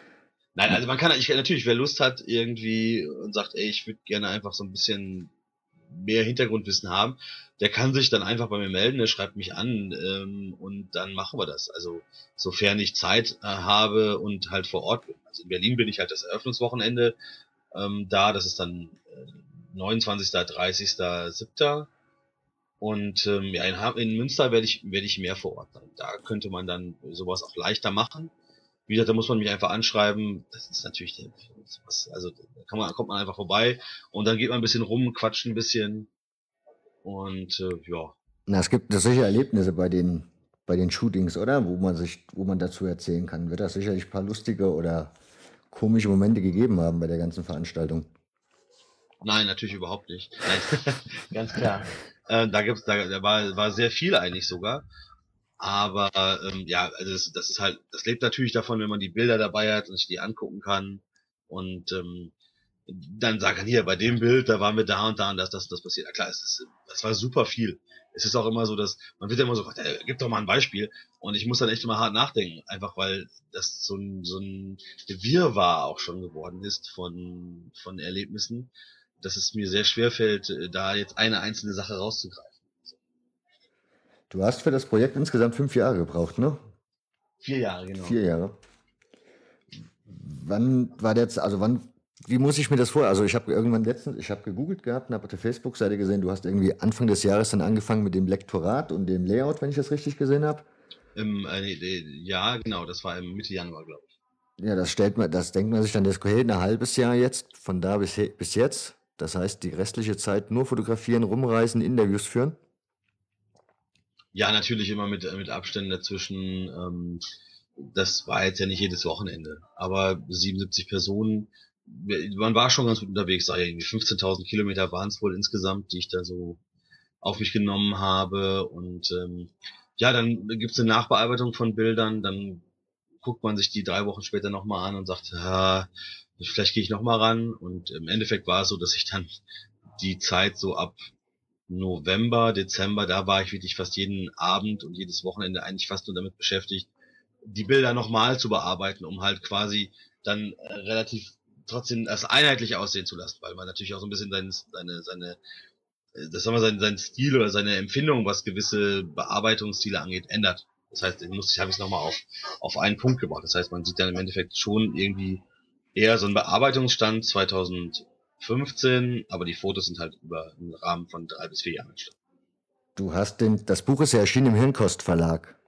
nein, also man kann ich, natürlich, wer Lust hat irgendwie und sagt, ey, ich würde gerne einfach so ein bisschen mehr Hintergrundwissen haben, der kann sich dann einfach bei mir melden, der schreibt mich an ähm, und dann machen wir das. Also sofern ich Zeit äh, habe und halt vor Ort bin. Also in Berlin bin ich halt das Eröffnungswochenende ähm, da, das ist dann äh, 29., 30., 7. Und ähm, ja, in, in Münster werde ich, werde ich mehr vor Ort sein. Da könnte man dann sowas auch leichter machen. Wie gesagt, da muss man mich einfach anschreiben. Das ist natürlich also da kann man, kommt man einfach vorbei und dann geht man ein bisschen rum, quatscht ein bisschen und äh, ja. Na, es gibt sicher Erlebnisse bei den, bei den Shootings, oder? Wo man sich, wo man dazu erzählen kann. Wird das sicherlich ein paar lustige oder komische Momente gegeben haben bei der ganzen Veranstaltung? Nein, natürlich überhaupt nicht. Ganz klar. äh, da gibt's, da, da war, war sehr viel eigentlich sogar. Aber ähm, ja, also das, das ist halt, das lebt natürlich davon, wenn man die Bilder dabei hat und sich die angucken kann. Und ähm, dann sagen, hier, bei dem Bild, da waren wir da und da und das, das, das passiert. Ja klar, es ist, das war super viel. Es ist auch immer so, dass, man wird ja immer so, äh, gib doch mal ein Beispiel. Und ich muss dann echt immer hart nachdenken, einfach weil das so ein, so ein Wirrwarr auch schon geworden ist von, von Erlebnissen, dass es mir sehr schwer fällt, äh, da jetzt eine einzelne Sache rauszugreifen. Du hast für das Projekt insgesamt fünf Jahre gebraucht, ne? Vier Jahre, genau. Vier Jahre. Wann war jetzt, also wann wie muss ich mir das vor? Also ich habe irgendwann letztens, ich habe gegoogelt gehabt und habe auf der Facebook-Seite gesehen, du hast irgendwie Anfang des Jahres dann angefangen mit dem Lektorat und dem Layout, wenn ich das richtig gesehen habe. Im, äh, ja, genau, das war im Mitte Januar, glaube ich. Ja, das stellt man, das denkt man sich dann, das geht ein halbes Jahr jetzt, von da bis, bis jetzt. Das heißt, die restliche Zeit nur fotografieren, rumreisen, Interviews führen. Ja, natürlich immer mit, mit Abständen dazwischen. Ähm, das war jetzt ja nicht jedes Wochenende, aber 77 Personen man war schon ganz gut unterwegs, sag ich irgendwie 15.000 Kilometer waren es wohl insgesamt, die ich da so auf mich genommen habe. Und ähm, ja, dann gibt's eine Nachbearbeitung von Bildern, dann guckt man sich die drei Wochen später nochmal an und sagt, ja, vielleicht gehe ich nochmal ran. Und im Endeffekt war es so, dass ich dann die Zeit so ab November, Dezember, da war ich wirklich fast jeden Abend und jedes Wochenende eigentlich fast nur damit beschäftigt, die Bilder nochmal zu bearbeiten, um halt quasi dann äh, relativ trotzdem das einheitlich aussehen zu lassen, weil man natürlich auch so ein bisschen seine, seine, seine äh, das sagen wir, sein, sein Stil oder seine Empfindung, was gewisse Bearbeitungsstile angeht, ändert. Das heißt, ich muss, ich habe es nochmal auf, auf einen Punkt gebracht. Das heißt, man sieht dann im Endeffekt schon irgendwie eher so einen Bearbeitungsstand 2015, aber die Fotos sind halt über einen Rahmen von drei bis vier Jahren entstanden. Du hast den, das Buch ist ja erschienen im Hirnkost Verlag.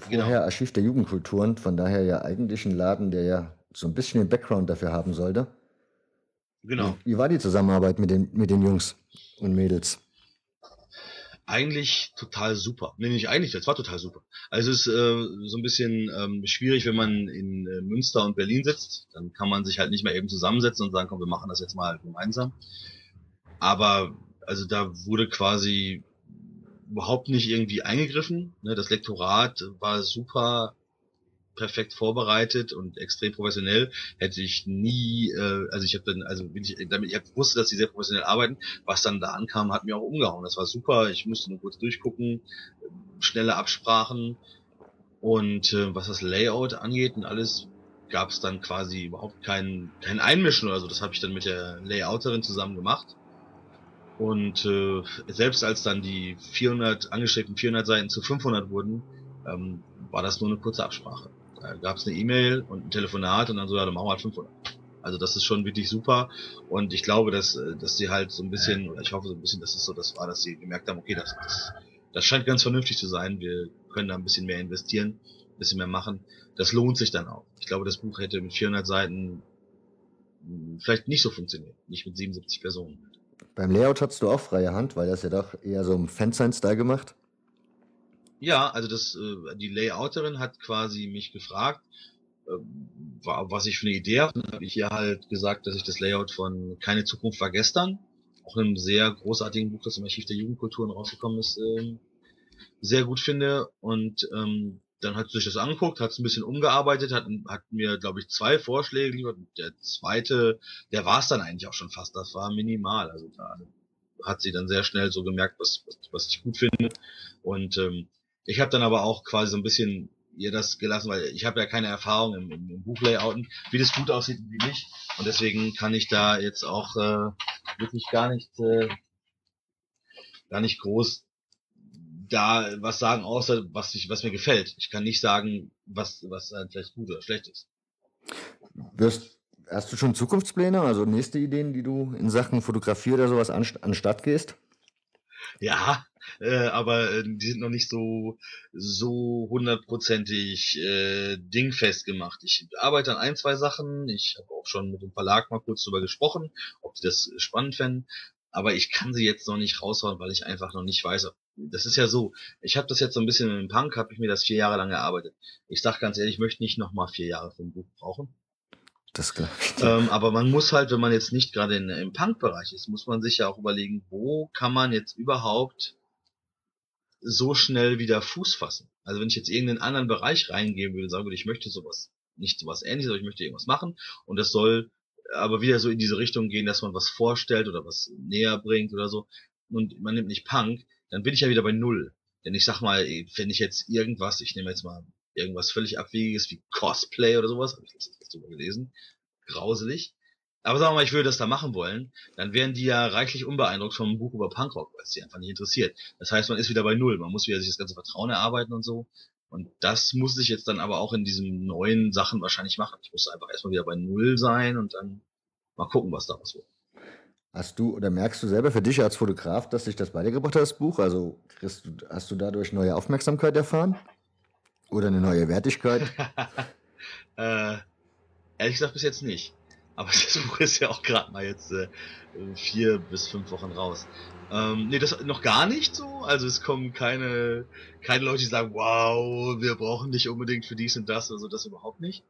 Vorher genau. Archiv der Jugendkulturen, von daher ja eigentlich ein Laden, der ja so ein bisschen den Background dafür haben sollte. Genau. Wie, wie war die Zusammenarbeit mit den, mit den Jungs und Mädels? Eigentlich total super. Nee, nicht eigentlich, das war total super. Also es ist äh, so ein bisschen ähm, schwierig, wenn man in äh, Münster und Berlin sitzt. Dann kann man sich halt nicht mehr eben zusammensetzen und sagen, komm, wir machen das jetzt mal gemeinsam. Aber also da wurde quasi überhaupt nicht irgendwie eingegriffen. Ne? Das Lektorat war super perfekt vorbereitet und extrem professionell, hätte ich nie, äh, also ich habe dann, also bin ich damit, ich wusste, dass sie sehr professionell arbeiten, was dann da ankam, hat mir auch umgehauen. Das war super, ich musste nur kurz durchgucken, schnelle Absprachen und äh, was das Layout angeht und alles, gab es dann quasi überhaupt kein, kein Einmischen oder so. Das habe ich dann mit der Layouterin zusammen gemacht. Und äh, selbst als dann die 400 angestrebten 400 Seiten zu 500 wurden, ähm, war das nur eine kurze Absprache. Da gab es eine E-Mail und ein Telefonat und dann so, ja, dann machen wir halt 500. Also das ist schon wirklich super und ich glaube, dass, äh, dass sie halt so ein bisschen, oder ich hoffe so ein bisschen, dass es so das war, dass sie gemerkt haben, okay, das, das, das scheint ganz vernünftig zu sein, wir können da ein bisschen mehr investieren, ein bisschen mehr machen. Das lohnt sich dann auch. Ich glaube, das Buch hätte mit 400 Seiten hm, vielleicht nicht so funktioniert, nicht mit 77 Personen. Beim Layout hattest du auch freie Hand, weil das ja doch eher so im Fansign-Style gemacht. Ja, also das, äh, die Layouterin hat quasi mich gefragt, äh, was ich für eine Idee habe, habe ich hier halt gesagt, dass ich das Layout von Keine Zukunft war gestern, auch einem sehr großartigen Buch, das im Archiv der Jugendkulturen rausgekommen ist, äh, sehr gut finde. Und ähm, dann hat sie sich das angeguckt, hat es ein bisschen umgearbeitet, hat, hat mir, glaube ich, zwei Vorschläge geliefert. Der zweite, der war es dann eigentlich auch schon fast. Das war minimal. Also da hat sie dann sehr schnell so gemerkt, was, was, was ich gut finde. Und ähm, ich habe dann aber auch quasi so ein bisschen ihr das gelassen, weil ich habe ja keine Erfahrung im, im, im Buchlayouten, wie das gut aussieht und wie nicht. Und deswegen kann ich da jetzt auch äh, wirklich gar nicht, äh, gar nicht groß da was sagen, außer was ich, was mir gefällt. Ich kann nicht sagen, was, was halt vielleicht gut oder schlecht ist. Wirst, hast du schon Zukunftspläne, also nächste Ideen, die du in Sachen Fotografie oder sowas an, anstatt gehst? Ja, äh, aber äh, die sind noch nicht so so hundertprozentig äh, dingfest gemacht. Ich arbeite an ein, zwei Sachen. Ich habe auch schon mit dem Verlag mal kurz drüber gesprochen, ob die das spannend fänden. Aber ich kann sie jetzt noch nicht raushauen, weil ich einfach noch nicht weiß. Das ist ja so. Ich habe das jetzt so ein bisschen mit dem Punk, habe ich mir das vier Jahre lang erarbeitet. Ich sag ganz ehrlich, ich möchte nicht noch mal vier Jahre für ein Buch brauchen. Das klar. Ähm, aber man muss halt, wenn man jetzt nicht gerade im Punk-Bereich ist, muss man sich ja auch überlegen, wo kann man jetzt überhaupt so schnell wieder Fuß fassen. Also wenn ich jetzt irgendeinen anderen Bereich reingehen würde, sagen würde, ich möchte sowas, nicht sowas ähnliches, aber ich möchte irgendwas machen und das soll aber wieder so in diese Richtung gehen, dass man was vorstellt oder was näher bringt oder so und man nimmt nicht Punk, dann bin ich ja wieder bei Null. Denn ich sag mal, wenn ich jetzt irgendwas, ich nehme jetzt mal irgendwas völlig Abwegiges wie Cosplay oder sowas, habe ich letztens drüber gelesen, grauselig. Aber sagen wir mal, ich würde das da machen wollen, dann wären die ja reichlich unbeeindruckt vom Buch über Punkrock, weil es die einfach nicht interessiert. Das heißt, man ist wieder bei Null, man muss wieder sich das ganze Vertrauen erarbeiten und so. Und das muss ich jetzt dann aber auch in diesen neuen Sachen wahrscheinlich machen. Ich muss einfach erstmal wieder bei Null sein und dann mal gucken, was daraus wird. Hast du oder merkst du selber für dich als Fotograf, dass sich das weitergebracht hat, das Buch? Also kriegst du, hast du dadurch neue Aufmerksamkeit erfahren? Oder eine neue Wertigkeit? äh, ehrlich gesagt bis jetzt nicht. Aber das Buch ist ja auch gerade mal jetzt äh, vier bis fünf Wochen raus. Ähm, nee, das noch gar nicht so. Also es kommen keine, keine Leute, die sagen, wow, wir brauchen dich unbedingt für dies und das, also das überhaupt nicht.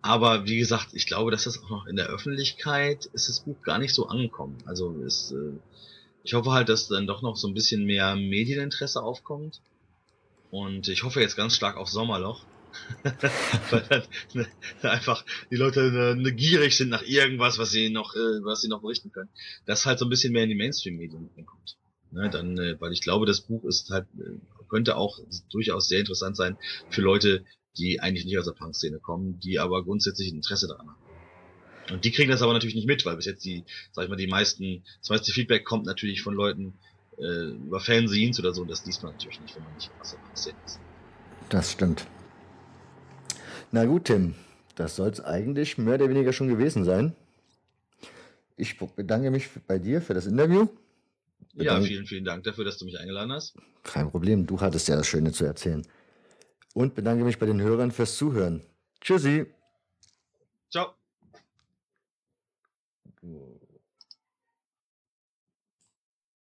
Aber wie gesagt, ich glaube, dass das auch noch in der Öffentlichkeit ist das Buch gar nicht so angekommen. Also es, äh, ich hoffe halt, dass dann doch noch so ein bisschen mehr Medieninteresse aufkommt. Und ich hoffe jetzt ganz stark auf Sommerloch. Weil dann ne, einfach die Leute ne, ne, gierig sind nach irgendwas, was sie noch, äh, was sie noch berichten können. Das halt so ein bisschen mehr in die Mainstream-Medien kommt. Ne, dann, äh, weil ich glaube, das Buch ist halt, äh, könnte auch durchaus sehr interessant sein für Leute, die eigentlich nicht aus der Punk-Szene kommen, die aber grundsätzlich Interesse daran haben. Und die kriegen das aber natürlich nicht mit, weil bis jetzt die, sag ich mal, die meisten, das meiste Feedback kommt natürlich von Leuten äh, über Fanzines oder so, und das liest man natürlich nicht, wenn man nicht aus der Punk-Szene ist. Das stimmt. Na gut, Tim, das soll es eigentlich mehr oder weniger schon gewesen sein. Ich bedanke mich bei dir für das Interview. Bedank ja, vielen, vielen Dank dafür, dass du mich eingeladen hast. Kein Problem, du hattest ja das Schöne zu erzählen und bedanke mich bei den Hörern fürs Zuhören. Tschüssi.